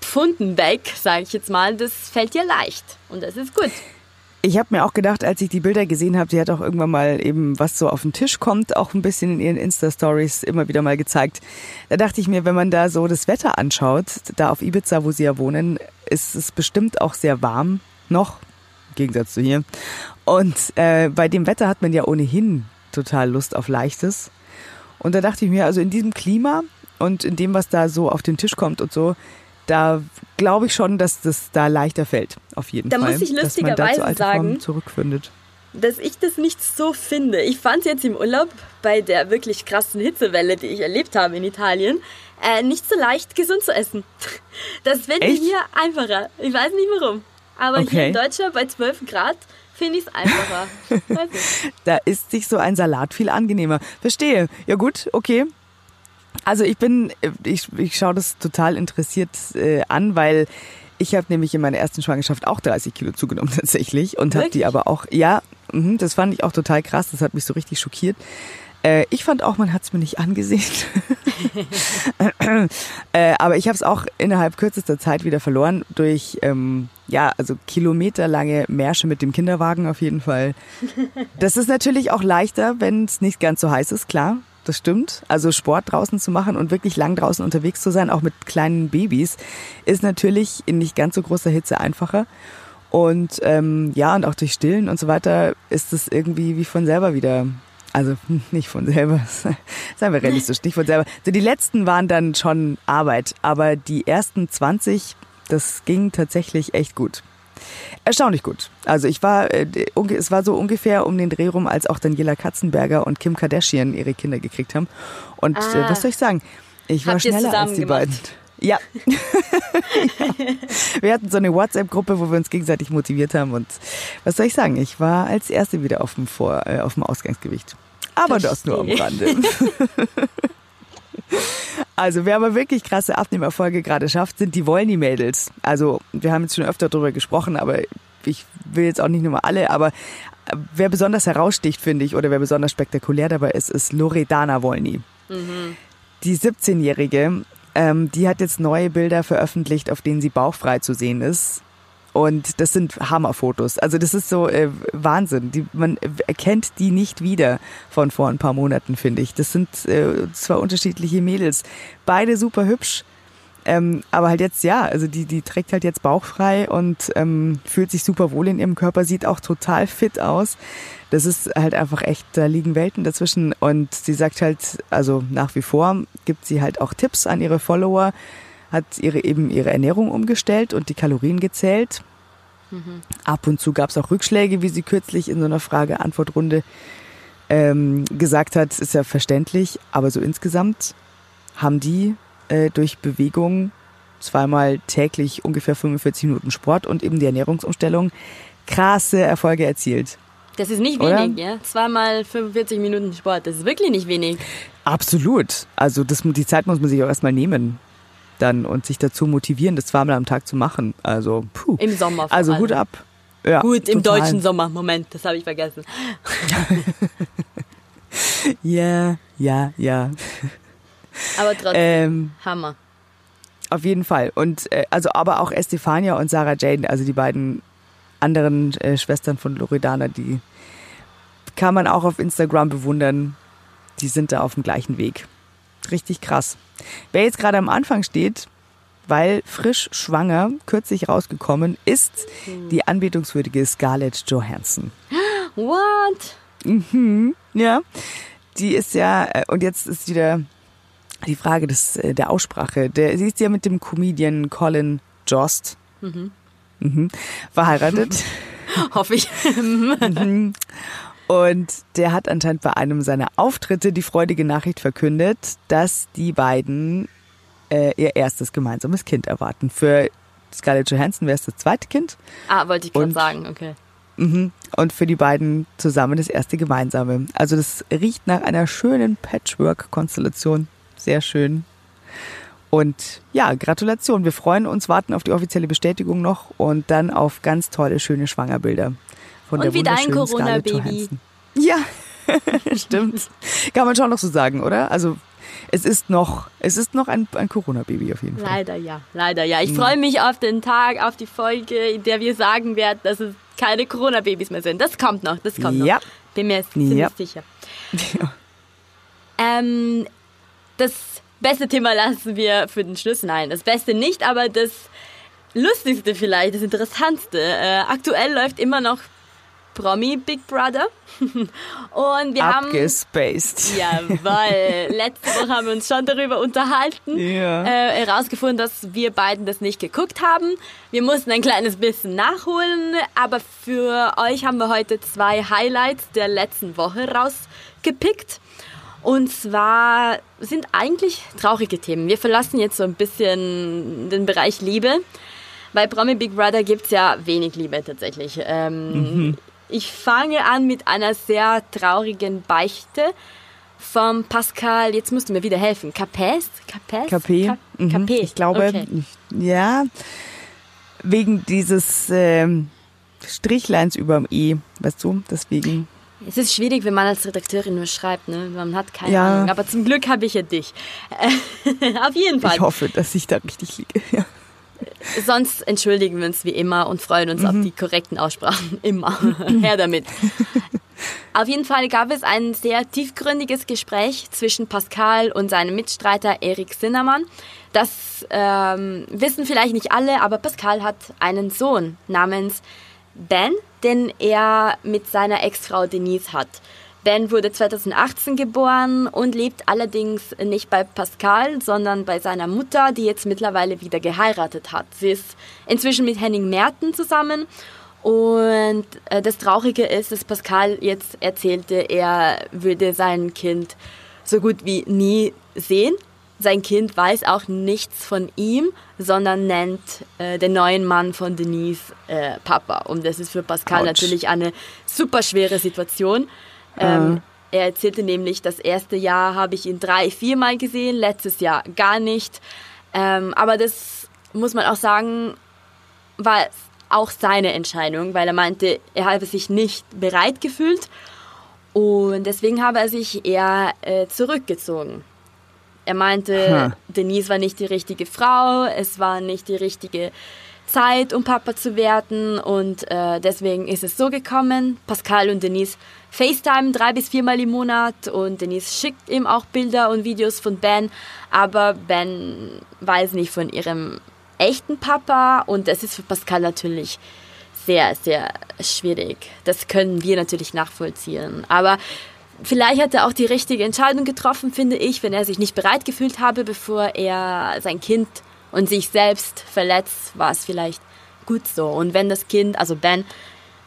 Pfunden weg, sage ich jetzt mal, das fällt dir leicht und das ist gut. Ich habe mir auch gedacht, als ich die Bilder gesehen habe, sie hat auch irgendwann mal eben, was so auf den Tisch kommt, auch ein bisschen in ihren Insta-Stories immer wieder mal gezeigt. Da dachte ich mir, wenn man da so das Wetter anschaut, da auf Ibiza, wo sie ja wohnen, ist es bestimmt auch sehr warm noch, im Gegensatz zu hier. Und äh, bei dem Wetter hat man ja ohnehin total Lust auf Leichtes. Und da dachte ich mir, also in diesem Klima und in dem, was da so auf den Tisch kommt und so, da glaube ich schon, dass das da leichter fällt, auf jeden da Fall. Da muss ich lustigerweise da sagen, zurückfindet. dass ich das nicht so finde. Ich fand es jetzt im Urlaub bei der wirklich krassen Hitzewelle, die ich erlebt habe in Italien, äh, nicht so leicht gesund zu essen. Das wird hier einfacher. Ich weiß nicht warum. Aber okay. hier in Deutschland bei 12 Grad finde ich es einfacher. da ist sich so ein Salat viel angenehmer. Verstehe. Ja gut, okay. Also ich bin, ich, ich schaue das total interessiert äh, an, weil ich habe nämlich in meiner ersten Schwangerschaft auch 30 Kilo zugenommen tatsächlich und habe die aber auch, ja, mh, das fand ich auch total krass, das hat mich so richtig schockiert. Äh, ich fand auch, man hat es mir nicht angesehen. äh, aber ich habe es auch innerhalb kürzester Zeit wieder verloren durch, ähm, ja, also kilometerlange Märsche mit dem Kinderwagen auf jeden Fall. Das ist natürlich auch leichter, wenn es nicht ganz so heiß ist, klar. Das stimmt. Also Sport draußen zu machen und wirklich lang draußen unterwegs zu sein, auch mit kleinen Babys, ist natürlich in nicht ganz so großer Hitze einfacher. Und ähm, ja, und auch durch Stillen und so weiter ist es irgendwie wie von selber wieder. Also nicht von selber, seien wir realistisch, nicht von selber. Also die letzten waren dann schon Arbeit, aber die ersten 20, das ging tatsächlich echt gut. Erstaunlich gut. Also ich war, äh, es war so ungefähr um den Dreh rum, als auch Daniela Katzenberger und Kim Kardashian ihre Kinder gekriegt haben. Und äh, ah. was soll ich sagen? Ich war schneller als die beiden. Ja. ja. Wir hatten so eine WhatsApp-Gruppe, wo wir uns gegenseitig motiviert haben. Und was soll ich sagen? Ich war als Erste wieder auf dem, Vor äh, auf dem Ausgangsgewicht. Aber Verstehe. das nur am Rande. Also, wer aber wirklich krasse Abnehmerfolge gerade schafft, sind die Wollny-Mädels. Also, wir haben jetzt schon öfter darüber gesprochen, aber ich will jetzt auch nicht nur mal alle, aber wer besonders heraussticht, finde ich, oder wer besonders spektakulär dabei ist, ist Loredana Wollny. Mhm. Die 17-Jährige ähm, die hat jetzt neue Bilder veröffentlicht, auf denen sie bauchfrei zu sehen ist. Und das sind Hammerfotos. Also das ist so äh, Wahnsinn. Die, man erkennt die nicht wieder von vor ein paar Monaten, finde ich. Das sind äh, zwei unterschiedliche Mädels. Beide super hübsch. Ähm, aber halt jetzt, ja, also die, die trägt halt jetzt bauchfrei und ähm, fühlt sich super wohl in ihrem Körper, sieht auch total fit aus das ist halt einfach echt, da liegen Welten dazwischen. Und sie sagt halt, also nach wie vor gibt sie halt auch Tipps an ihre Follower, hat ihre eben ihre Ernährung umgestellt und die Kalorien gezählt. Mhm. Ab und zu gab es auch Rückschläge, wie sie kürzlich in so einer Frage-Antwort-Runde ähm, gesagt hat, ist ja verständlich. Aber so insgesamt haben die äh, durch Bewegung zweimal täglich ungefähr 45 Minuten Sport und eben die Ernährungsumstellung krasse Erfolge erzielt. Das ist nicht wenig, Oder? ja. Zweimal 45 Minuten Sport, das ist wirklich nicht wenig. Absolut. Also das, die Zeit muss man sich auch erstmal nehmen dann und sich dazu motivieren, das zweimal am Tag zu machen. Also, puh. Im Sommer. Vor also Hut ab. Ja, Gut, im deutschen Sommer. Moment, das habe ich vergessen. ja, ja, ja. Aber trotzdem, ähm, Hammer. Auf jeden Fall. Und äh, also aber auch Estefania und Sarah Jane, also die beiden anderen äh, Schwestern von Loredana, die kann man auch auf Instagram bewundern. Die sind da auf dem gleichen Weg. Richtig krass. Wer jetzt gerade am Anfang steht, weil frisch schwanger, kürzlich rausgekommen, ist die anbetungswürdige Scarlett Johansson. What? Mhm, ja. Die ist ja, äh, und jetzt ist wieder die Frage des, äh, der Aussprache. Der, sie ist ja mit dem Comedian Colin Jost. Mhm. Mhm. Verheiratet. Hoffe ich. Und der hat anscheinend bei einem seiner Auftritte die freudige Nachricht verkündet, dass die beiden äh, ihr erstes gemeinsames Kind erwarten. Für Scarlett Johansson wäre es das zweite Kind. Ah, wollte ich gerade sagen, okay. Mhm. Und für die beiden zusammen das erste gemeinsame. Also das riecht nach einer schönen Patchwork-Konstellation. Sehr schön. Und ja, Gratulation. Wir freuen uns, warten auf die offizielle Bestätigung noch und dann auf ganz tolle, schöne Schwangerbilder von und der wieder ein Corona-Baby. Ja, stimmt. Kann man schon noch so sagen, oder? Also es ist noch, es ist noch ein, ein Corona-Baby auf jeden Fall. Leider ja, leider ja. Ich mhm. freue mich auf den Tag, auf die Folge, in der wir sagen werden, dass es keine Corona-Babys mehr sind. Das kommt noch, das kommt ja. noch. Bin mir ziemlich ja. sicher. Ja. Ähm, das beste Thema lassen wir für den Schluss. Nein, das Beste nicht, aber das Lustigste vielleicht, das Interessantste. Äh, aktuell läuft immer noch Promi Big Brother. Und wir Abgespaced. haben. Jawoll. Letzte Woche haben wir uns schon darüber unterhalten. Ja. Äh, herausgefunden, dass wir beiden das nicht geguckt haben. Wir mussten ein kleines bisschen nachholen. Aber für euch haben wir heute zwei Highlights der letzten Woche rausgepickt. Und zwar sind eigentlich traurige Themen. Wir verlassen jetzt so ein bisschen den Bereich Liebe. Bei Promi Big Brother gibt es ja wenig Liebe tatsächlich. Ähm, mhm. Ich fange an mit einer sehr traurigen Beichte vom Pascal, jetzt musst du mir wieder helfen, Capes? Capes? Capé. Mhm. Ich glaube, okay. ja, wegen dieses ähm, Strichleins über dem E, weißt du, deswegen. Es ist schwierig, wenn man als Redakteurin nur schreibt, ne? Man hat keine Ja. Ahnung. Aber zum Glück habe ich ja dich. Auf jeden Fall. Ich hoffe, dass ich da richtig liege. Ja. Sonst entschuldigen wir uns wie immer und freuen uns auf die korrekten Aussprachen. Immer. Her damit. Auf jeden Fall gab es ein sehr tiefgründiges Gespräch zwischen Pascal und seinem Mitstreiter Erik Sinnermann. Das ähm, wissen vielleicht nicht alle, aber Pascal hat einen Sohn namens Ben, den er mit seiner Ex-Frau Denise hat. Ben wurde 2018 geboren und lebt allerdings nicht bei Pascal, sondern bei seiner Mutter, die jetzt mittlerweile wieder geheiratet hat. Sie ist inzwischen mit Henning Merten zusammen und äh, das Traurige ist, dass Pascal jetzt erzählte, er würde sein Kind so gut wie nie sehen. Sein Kind weiß auch nichts von ihm, sondern nennt äh, den neuen Mann von Denise äh, Papa. Und das ist für Pascal Autsch. natürlich eine super schwere Situation. Ähm, Er erzählte nämlich, das erste Jahr habe ich ihn drei, viermal gesehen, letztes Jahr gar nicht. Ähm, aber das muss man auch sagen, war auch seine Entscheidung, weil er meinte, er habe sich nicht bereit gefühlt und deswegen habe er sich eher äh, zurückgezogen. Er meinte, Hm. Denise war nicht die richtige Frau, es war nicht die richtige Zeit, um Papa zu werden und äh, deswegen ist es so gekommen. Pascal und Denise FaceTime drei bis viermal im Monat und Denise schickt ihm auch Bilder und Videos von Ben, aber Ben weiß nicht von ihrem echten Papa und das ist für Pascal natürlich sehr, sehr schwierig. Das können wir natürlich nachvollziehen. Aber vielleicht hat er auch die richtige Entscheidung getroffen, finde ich, wenn er sich nicht bereit gefühlt habe, bevor er sein Kind und sich selbst verletzt, war es vielleicht gut so. Und wenn das Kind, also Ben,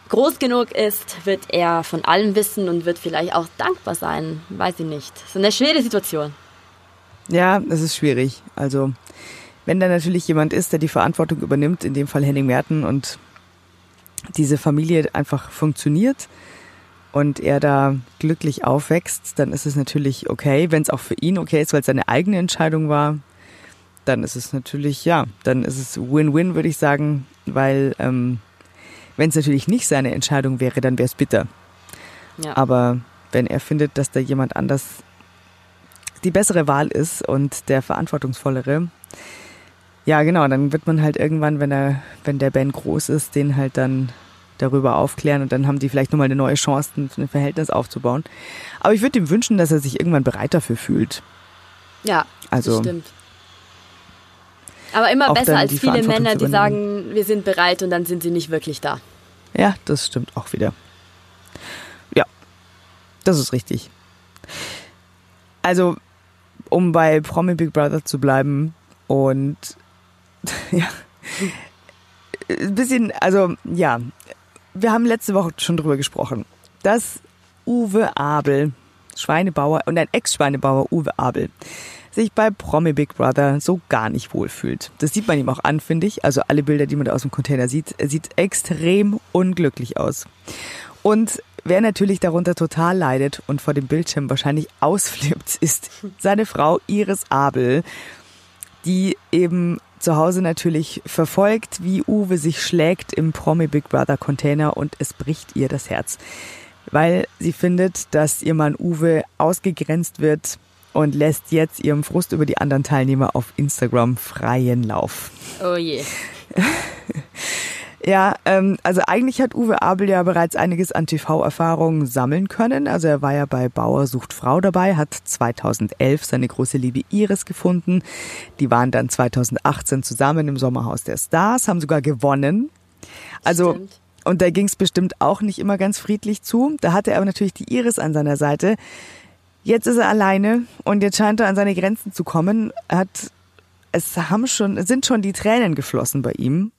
groß genug ist, wird er von allem wissen und wird vielleicht auch dankbar sein. Weiß ich nicht. Das ist eine schwere Situation. Ja, es ist schwierig. Also, wenn da natürlich jemand ist, der die Verantwortung übernimmt, in dem Fall Henning Merten und diese Familie einfach funktioniert und er da glücklich aufwächst, dann ist es natürlich okay. Wenn es auch für ihn okay ist, weil es seine eigene Entscheidung war, dann ist es natürlich, ja, dann ist es Win-Win, würde ich sagen, weil ähm, wenn es natürlich nicht seine Entscheidung wäre, dann wäre es bitter. Ja. Aber wenn er findet, dass da jemand anders die bessere Wahl ist und der verantwortungsvollere, ja genau, dann wird man halt irgendwann, wenn er, wenn der Ben groß ist, den halt dann darüber aufklären und dann haben die vielleicht nochmal eine neue Chance, ein Verhältnis aufzubauen. Aber ich würde ihm wünschen, dass er sich irgendwann bereit dafür fühlt. Ja, Also- das stimmt. Aber immer besser als viele Männer, die sagen, wir sind bereit und dann sind sie nicht wirklich da. Ja, das stimmt auch wieder. Ja, das ist richtig. Also, um bei Promi Big Brother zu bleiben und ja, ein bisschen, also ja, wir haben letzte Woche schon drüber gesprochen, dass Uwe Abel, Schweinebauer und ein Ex-Schweinebauer Uwe Abel, sich bei Promi Big Brother so gar nicht wohlfühlt. Das sieht man ihm auch an, finde ich. Also alle Bilder, die man da aus dem Container sieht, er sieht extrem unglücklich aus. Und wer natürlich darunter total leidet und vor dem Bildschirm wahrscheinlich ausflippt, ist seine Frau Iris Abel, die eben zu Hause natürlich verfolgt, wie Uwe sich schlägt im Promi Big Brother Container und es bricht ihr das Herz, weil sie findet, dass ihr Mann Uwe ausgegrenzt wird und lässt jetzt ihrem Frust über die anderen Teilnehmer auf Instagram freien Lauf. Oh je. Ja, ähm, also eigentlich hat Uwe Abel ja bereits einiges an TV-Erfahrung sammeln können. Also er war ja bei Bauer sucht Frau dabei, hat 2011 seine große Liebe Iris gefunden. Die waren dann 2018 zusammen im Sommerhaus der Stars, haben sogar gewonnen. Also Stimmt. und da ging es bestimmt auch nicht immer ganz friedlich zu. Da hatte er aber natürlich die Iris an seiner Seite. Jetzt ist er alleine und jetzt scheint er an seine Grenzen zu kommen. Er hat, es haben schon, es sind schon die Tränen geflossen bei ihm.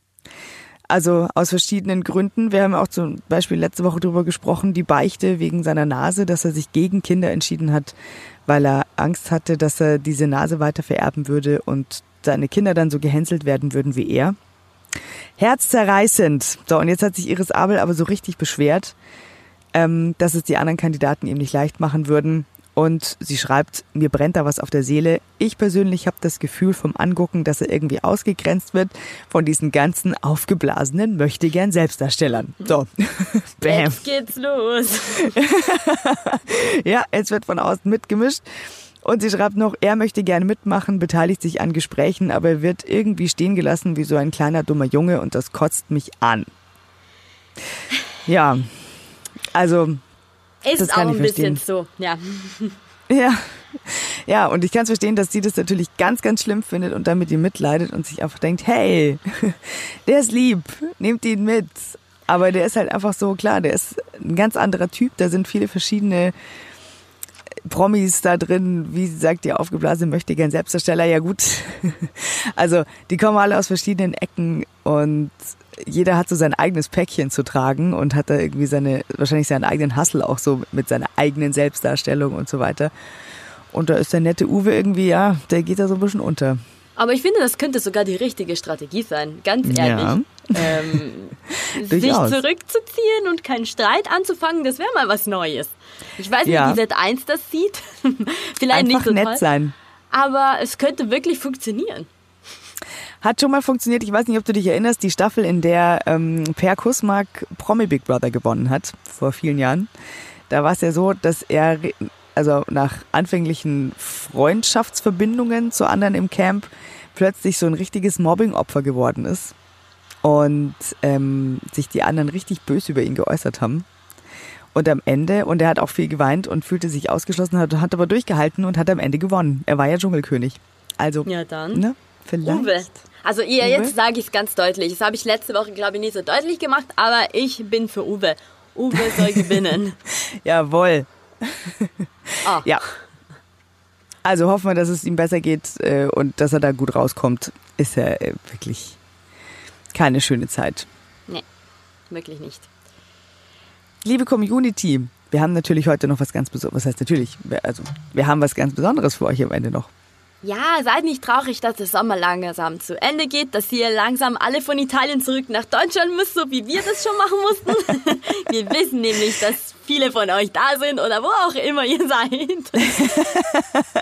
Also aus verschiedenen Gründen. Wir haben auch zum Beispiel letzte Woche darüber gesprochen, die Beichte wegen seiner Nase, dass er sich gegen Kinder entschieden hat, weil er Angst hatte, dass er diese Nase weiter vererben würde und seine Kinder dann so gehänselt werden würden wie er. Herzzerreißend. So, und jetzt hat sich Iris Abel aber so richtig beschwert, ähm, dass es die anderen Kandidaten ihm nicht leicht machen würden. Und sie schreibt, mir brennt da was auf der Seele. Ich persönlich habe das Gefühl vom Angucken, dass er irgendwie ausgegrenzt wird von diesen ganzen aufgeblasenen Möchtegern Selbstdarstellern. So, Bam. Jetzt geht's los. Ja, es wird von außen mitgemischt. Und sie schreibt noch, er möchte gerne mitmachen, beteiligt sich an Gesprächen, aber er wird irgendwie stehen gelassen wie so ein kleiner dummer Junge und das kotzt mich an. Ja, also Das Ist auch kann ein ich bisschen so, ja. Ja. Ja, und ich kann es verstehen, dass sie das natürlich ganz, ganz schlimm findet und damit ihm mitleidet und sich einfach denkt, hey, der ist lieb, nehmt ihn mit. Aber der ist halt einfach so, klar, der ist ein ganz anderer Typ, da sind viele verschiedene Promis da drin, wie sie sagt, die aufgeblasene möchte gern Selbstdarsteller, ja gut. Also, die kommen alle aus verschiedenen Ecken und jeder hat so sein eigenes Päckchen zu tragen und hat da irgendwie seine, wahrscheinlich seinen eigenen Hustle auch so mit seiner eigenen Selbstdarstellung und so weiter. Und da ist der nette Uwe irgendwie, ja, der geht da so ein bisschen unter. Aber ich finde, das könnte sogar die richtige Strategie sein, ganz ehrlich. Ja. Ähm, sich zurückzuziehen und keinen Streit anzufangen, das wäre mal was Neues. Ich weiß nicht, Ja. wie Sat1 das sieht. Vielleicht Einfach nicht so nett toll. sein. Aber es könnte wirklich funktionieren. Hat schon mal funktioniert. Ich weiß nicht, ob du dich erinnerst, die Staffel, in der ähm, Per Kusmark Promi Big Brother gewonnen hat, vor vielen Jahren. Da war es ja so, dass er, also nach anfänglichen Freundschaftsverbindungen zu anderen im Camp, plötzlich so ein richtiges Mobbing-Opfer geworden ist. Und ähm, sich die anderen richtig böse über ihn geäußert haben. Und am Ende, und er hat auch viel geweint und fühlte sich ausgeschlossen, hat, hat aber durchgehalten und hat am Ende gewonnen. Er war ja Dschungelkönig. Also, Ja, dann. ne, vielleicht. Uwe. Also ihr, jetzt sage ich es ganz deutlich. Das habe ich letzte Woche, glaube ich, nicht so deutlich gemacht, aber ich bin für Uwe. Uwe soll gewinnen. Jawohl. Ah. Ja. Also hoffen wir, dass es ihm besser geht äh, und dass er da gut rauskommt. Ist ja äh, wirklich keine schöne Zeit. Nee, wirklich nicht. Liebe Community, wir haben natürlich heute noch was ganz Besonderes. Was heißt natürlich? Wir- Also, wir haben was ganz Besonderes für euch am Ende noch. Ja, seid nicht traurig, dass der Sommer langsam zu Ende geht, dass ihr langsam alle von Italien zurück nach Deutschland müsst, so wie wir das schon machen mussten. wir wissen nämlich, dass viele von euch da sind oder wo auch immer ihr seid.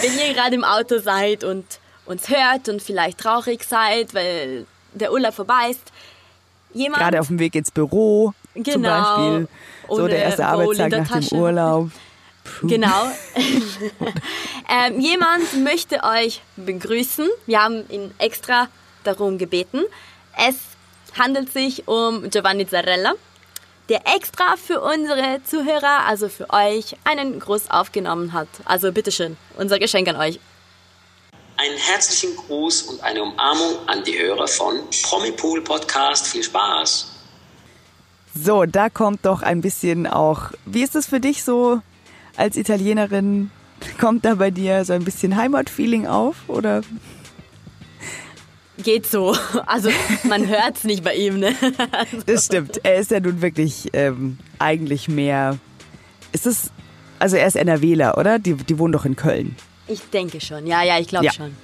Wenn ihr gerade im Auto seid und uns hört und vielleicht traurig seid, weil der Urlaub vorbei ist. Jemand, Gerade auf dem Weg ins Büro zum Genau. Beispiel. So der erste Arbeitstag nach dem Tasche. Urlaub. Genau. ähm, jemand möchte euch begrüßen. Wir haben ihn extra darum gebeten. Es handelt sich um Giovanni Zarella, der extra für unsere Zuhörer, also für euch, einen Gruß aufgenommen hat. Also bitteschön, unser Geschenk an euch. Einen herzlichen Gruß und eine Umarmung an die Hörer von Promipool Podcast. Viel Spaß! So, da kommt doch ein bisschen auch. Wie ist es für dich so als Italienerin? Kommt da bei dir so ein bisschen Heimatfeeling auf? Oder Geht so. Also man hört's nicht bei ihm, ne? Das stimmt. Er ist ja nun wirklich ähm, eigentlich mehr. Ist es. Also er ist NRWler, oder? Die, die wohnen doch in Köln. Ich denke schon. Ja, ja, ich glaube Ja. schon.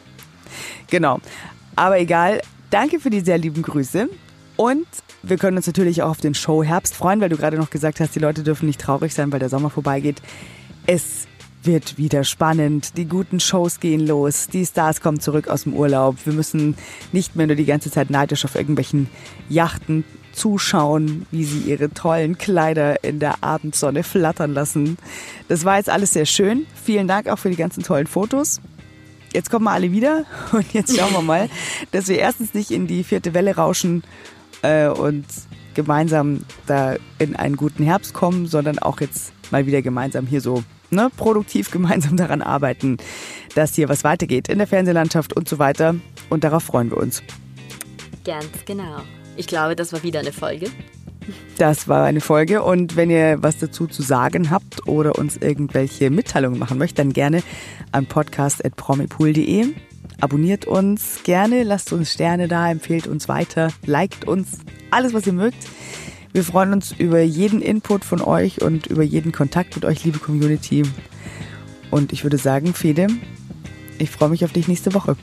Genau. Aber egal. Danke für die sehr lieben Grüße. Und wir können uns natürlich auch auf den Show-Herbst freuen, weil du gerade noch gesagt hast, die Leute dürfen nicht traurig sein, weil der Sommer vorbeigeht. Es wird wieder spannend. Die guten Shows gehen los. Die Stars kommen zurück aus dem Urlaub. Wir müssen nicht mehr nur die ganze Zeit neidisch auf irgendwelchen Yachten zuschauen, wie sie ihre tollen Kleider in der Abendsonne flattern lassen. Das war jetzt alles sehr schön. Vielen Dank auch für die ganzen tollen Fotos jetzt kommen wir alle wieder und jetzt schauen wir mal, dass wir erstens nicht in die vierte Welle rauschen äh, und gemeinsam da in einen guten Herbst kommen, sondern auch jetzt mal wieder gemeinsam hier so ne, produktiv gemeinsam daran arbeiten, dass hier was weitergeht in der Fernsehlandschaft und so weiter. Und darauf freuen wir uns. Ganz genau. Ich glaube, das war wieder eine Folge. Das war eine Folge und wenn ihr was dazu zu sagen habt oder uns irgendwelche Mitteilungen machen möchtet, dann gerne an podcast.promipool.de. Abonniert uns gerne, lasst uns Sterne da, empfehlt uns weiter, liked uns, alles was ihr mögt. Wir freuen uns über jeden Input von euch und über jeden Kontakt mit euch, liebe Community. Und ich würde sagen, Fede, ich freue mich auf dich nächste Woche.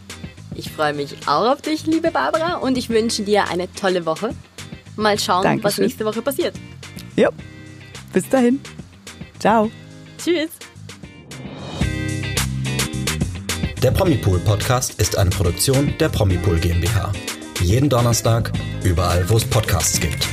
Ich freue mich auch auf dich, liebe Barbara, und ich wünsche dir eine tolle Woche. Mal schauen, was Dankeschön. nächste Woche passiert. Ja, bis dahin. Ciao. Tschüss. Der Promipool Podcast ist eine Produktion der Promipool GmbH. Jeden Donnerstag, überall wo es Podcasts gibt.